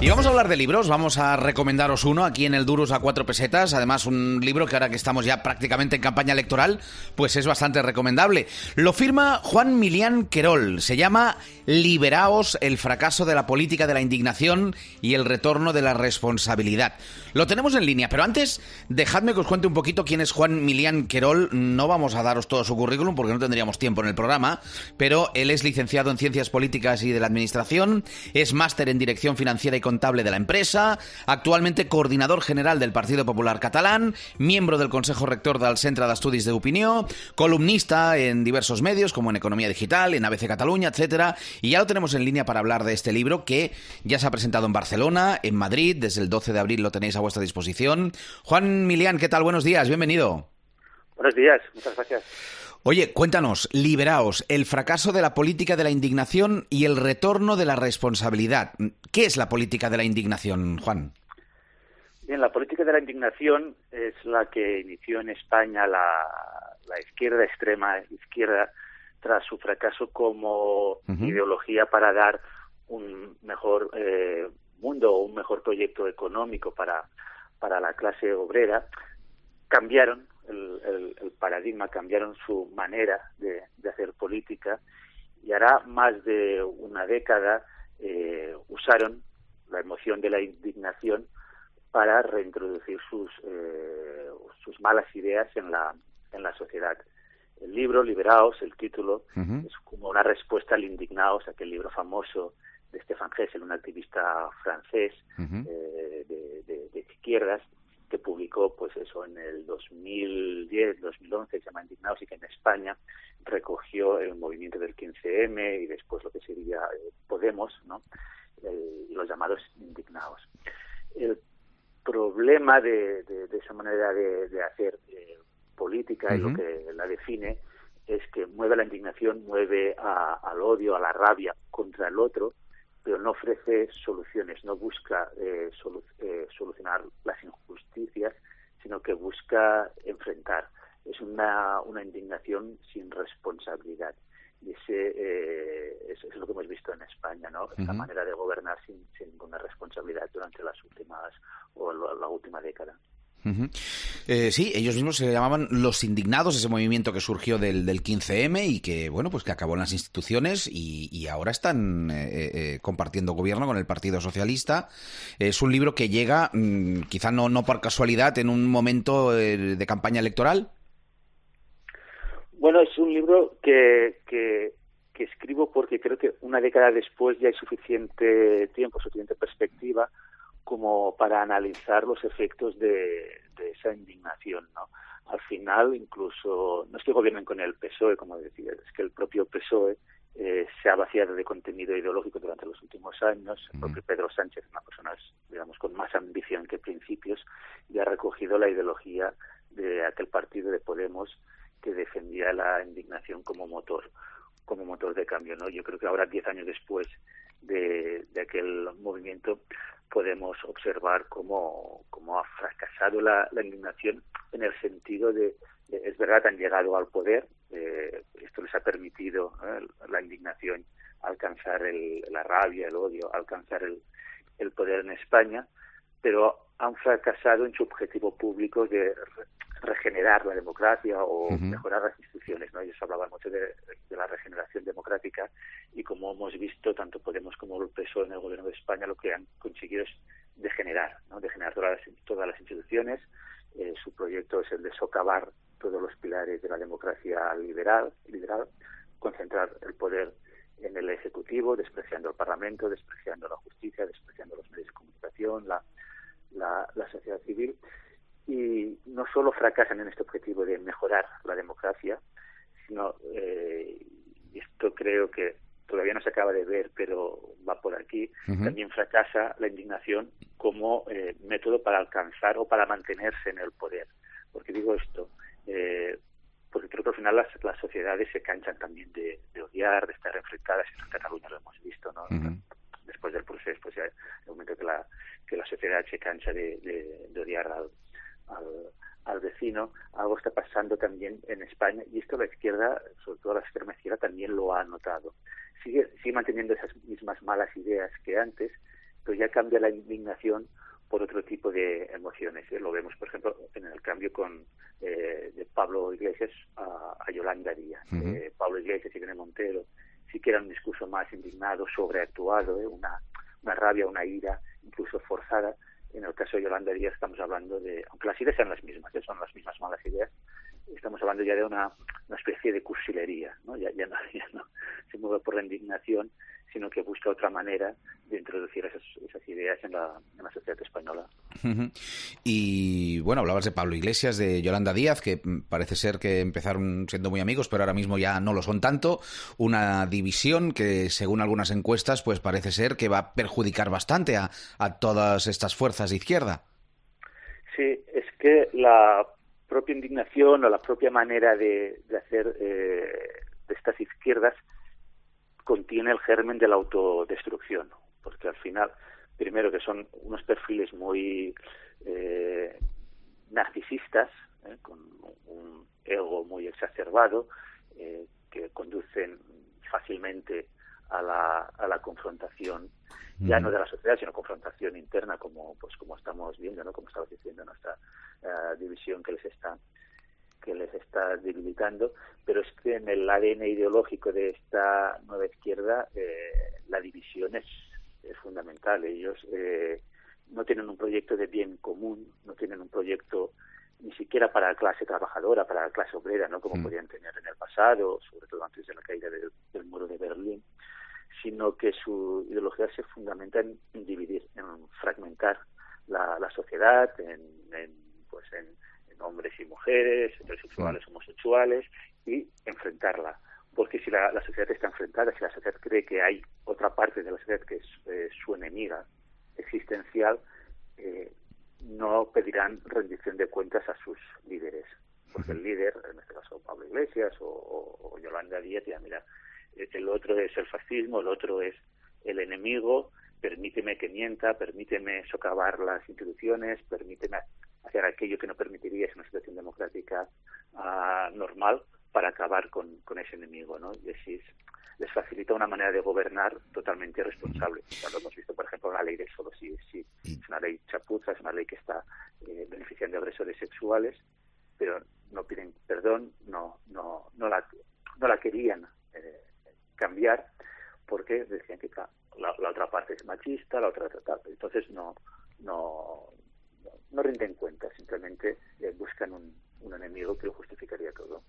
Y vamos a hablar de libros, vamos a recomendaros uno aquí en el Duros a cuatro pesetas, además un libro que ahora que estamos ya prácticamente en campaña electoral, pues es bastante recomendable. Lo firma Juan Milián Querol, se llama Liberaos, el fracaso de la política de la indignación y el retorno de la responsabilidad. Lo tenemos en línea, pero antes dejadme que os cuente un poquito quién es Juan Milián Querol, no vamos a daros todo su currículum porque no tendríamos tiempo en el programa, pero él es licenciado en Ciencias Políticas y de la Administración, es máster en Dirección Financiera y contable de la empresa, actualmente coordinador general del Partido Popular Catalán, miembro del Consejo Rector del Centre d'Estudis de Opinió, columnista en diversos medios como en Economía Digital, en ABC Cataluña, etcétera, y ya lo tenemos en línea para hablar de este libro que ya se ha presentado en Barcelona, en Madrid, desde el 12 de abril lo tenéis a vuestra disposición. Juan Milián, ¿qué tal? Buenos días, bienvenido. Buenos días, muchas gracias. Oye, cuéntanos, liberaos, el fracaso de la política de la indignación y el retorno de la responsabilidad. ¿Qué es la política de la indignación, Juan? Bien, la política de la indignación es la que inició en España la, la izquierda extrema izquierda tras su fracaso como ideología para dar un mejor eh, mundo o un mejor proyecto económico para, para la clase obrera, cambiaron el, el, paradigma, cambiaron su manera de, de, hacer política y hará más de una década eh, usaron la emoción de la indignación para reintroducir sus, eh, sus malas ideas en la, en la sociedad. El libro, Liberaos, el título, es como una respuesta al Indignaos, aquel libro famoso de Stefan Hessel, un activista francés eh, de, de, de, izquierdas, que publicó pues eso en el 2010, 2011, se llama Indignados y que en España recogió el movimiento del 15M y después lo que sería eh, Podemos, ¿no? los llamados indignados. El problema de, de, de esa manera de, de hacer eh, política y lo que la define es que mueve la indignación, mueve a, al odio, a la rabia contra el otro, pero no ofrece soluciones, no busca eh, solu eh, solucionar las injusticias, sino que busca enfrentar. Es una, una indignación sin responsabilidad. Y ese eh, es, es, lo que hemos visto en España, ¿no? Esa uh -huh. manera de gobernar sin, sin ninguna responsabilidad durante las últimas o la, la última década. Uh eh, sí, ellos mismos se llamaban los indignados, ese movimiento que surgió del, del 15M y que, bueno, pues que acabó en las instituciones y, ahora están eh, eh, compartiendo gobierno con el Partido Socialista. Es un libro que llega, mmm, quizá no, no por casualidad, en un momento eh, de campaña electoral. Bueno, es un libro que escribo porque creo que una década después ya hay suficiente tiempo, suficiente perspectiva como para analizar los efectos de, de, esa indignación, ¿no? Al final, incluso, no es que gobiernen con el PSOE, como decía, es que el propio PSOE eh, se ha vaciado de contenido ideológico durante los últimos años. El propio Pedro Sánchez, una persona, digamos, con más ambición que principios, y ha recogido la ideología de aquel partido de Podemos que defendía la indignación como motor como motor de cambio, ¿no? Yo creo que ahora, diez años después de, de aquel movimiento, podemos observar cómo, cómo ha fracasado la, la, indignación en el sentido de, es verdad, han llegado al poder, eh, esto les ha permitido ¿eh? la indignación alcanzar el, la rabia, el odio, alcanzar el, el poder en España, pero han fracasado en su objetivo público de regenerar la democracia o uh -huh. mejorar las instituciones. ¿no? Ellos hablaban mucho de, de, la regeneración democrática y como hemos visto, tanto Podemos como el PSOE en el gobierno de España lo que han conseguido es degenerar, ¿no? degenerar todas las, todas las instituciones. Eh, su proyecto es el de socavar todos los pilares de la democracia liberal, liberal concentrar el poder en el Ejecutivo, despreciando el Parlamento, despreciando la justicia, despreciando los medios de comunicación, la, la, la sociedad civil y no solo fracasan en este objetivo de mejorar la democracia, sino, eh, y esto creo que todavía no se acaba de ver, pero va por aquí, uh -huh. también fracasa la indignación como eh, método para alcanzar o para mantenerse en el poder. Porque digo esto, eh, porque creo que al final las, las sociedades se canchan también de, de, odiar, de estar enfrentadas, en Cataluña lo hemos visto, ¿no? Uh -huh. Después del proceso, pues ya el momento que la, que la sociedad se cansa de, de, de odiar al, al, al vecino, algo está pasando también en España y esto la izquierda, sobre todo la extrema izquierda, también lo ha notado. Sigue, sigue manteniendo esas mismas malas ideas que antes, pero ya cambia la indignación por otro tipo de emociones. ¿eh? Lo vemos, por ejemplo, en el cambio con eh, de Pablo Iglesias a, Yolanda Díaz. Eh, Pablo Iglesias y Irene Montero sí que era un discurso más indignado, sobreactuado, una, una rabia, una ira, incluso forzada. En el caso de Yolanda Díaz estamos hablando de, aunque las ideas sean las mismas, son las mismas malas ideas, estamos hablando ya de una, especie de cursilería, ¿no? Ya, ya, no, se mueve por la indignación, sino que busca otra manera de introducir esas, ideas en la, sociedad española. Y bueno, hablabas de Pablo Iglesias, de Yolanda Díaz, que parece ser que empezaron siendo muy amigos, pero ahora mismo ya no lo son tanto. Una división que, según algunas encuestas, pues parece ser que va a perjudicar bastante a, todas estas fuerzas de izquierda. Sí, es que la propia indignación o la propia manera de, de hacer eh, de estas izquierdas contiene el germen de la autodestrucción, porque al final, primero que son unos perfiles muy eh, narcisistas, eh, con un ego muy exacerbado, eh, que conducen fácilmente a la, a la confrontación ya no de la sociedad sino confrontación interna como pues como estamos viendo no como estabas diciendo nuestra división que les está que les está debilitando, pero es que en el ADN ideológico de esta nueva izquierda eh, la división es, es fundamental. Ellos eh, no tienen un proyecto de bien común, no tienen un proyecto ni siquiera para la clase trabajadora, para la clase obrera, no como mm. podían tener en el pasado, sobre todo antes de la caída del, muro de Berlín, sino que su ideología se fundamenta en, dividir, en fragmentar la, la sociedad, en, en pues en hombres y mujeres, heterosexuales, homosexuales, y enfrentarla. Porque si la, sociedad está enfrentada, si la sociedad cree que hay otra parte de la sociedad que es eh, su enemiga existencial, eh, no pedirán rendición de cuentas a sus líderes. Porque el líder, en este caso Pablo Iglesias o, Yolanda Díaz, ya mira, eh, el otro es el fascismo, el otro es el enemigo, permíteme que mienta, permíteme socavar las instituciones, permíteme hacer aquello que no permitiría una situación democrática uh, normal para acabar con, con, ese enemigo, ¿no? Y así les facilita una manera de gobernar totalmente irresponsable. Ya lo hemos visto, por ejemplo, la ley del solo sí sí. Es una ley chapuza, es una ley que está eh, beneficiando a agresores sexuales, pero no piden perdón, no, no, no la, no la querían eh, cambiar porque decían que la, la, otra parte es machista, la otra tal. Entonces no, no, no rinden cuenta, simplemente eh, buscan un, un enemigo que lo justificaría todo.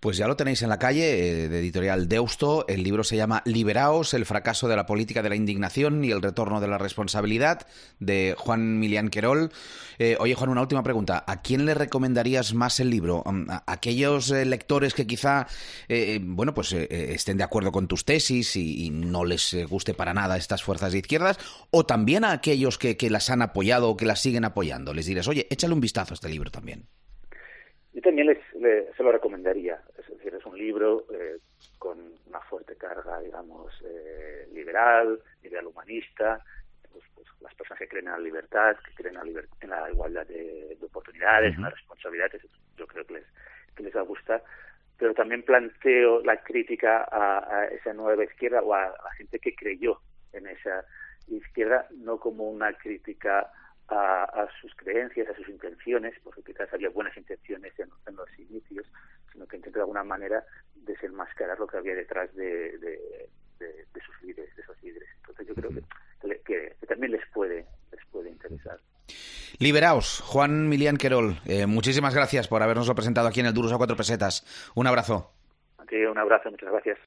Pues ya lo tenéis en la calle, eh, de editorial Deusto. El libro se llama Liberaos, el fracaso de la política de la indignación y el retorno de la responsabilidad, de Juan Milián Querol. Eh, oye, Juan, una última pregunta. ¿A quién le recomendarías más el libro? Mm, ¿A aquellos eh, lectores que quizá, bueno, pues estén de acuerdo con tus tesis y, no les guste para nada estas fuerzas de izquierdas? ¿O también a aquellos que, que las han apoyado o que las siguen apoyando? Les dirás, oye, échale un vistazo a este libro también. Yo también les, se lo recomendaría. Es decir, es un libro eh, con una fuerte carga, digamos, eh, liberal, liberal humanista. Pues, pues, las personas que creen en la libertad, que creen en la, igualdad de, oportunidades, en las responsabilidades, yo creo que les, que les va a gustar. Pero también planteo la crítica a, esa nueva izquierda o a la gente que creyó en esa izquierda, no como una crítica a, sus creencias, a sus intenciones, porque quizás había buenas intenciones en, los inicios, sino que intenta de alguna manera desenmascarar lo que había detrás de, de, sus líderes, de esos líderes. Entonces yo creo que, que, también les puede, les puede interesar. Liberaos, Juan Milián Querol, eh, muchísimas gracias por habernoslo presentado aquí en el Duros a Cuatro Pesetas. Un abrazo. Aquí un abrazo, muchas gracias.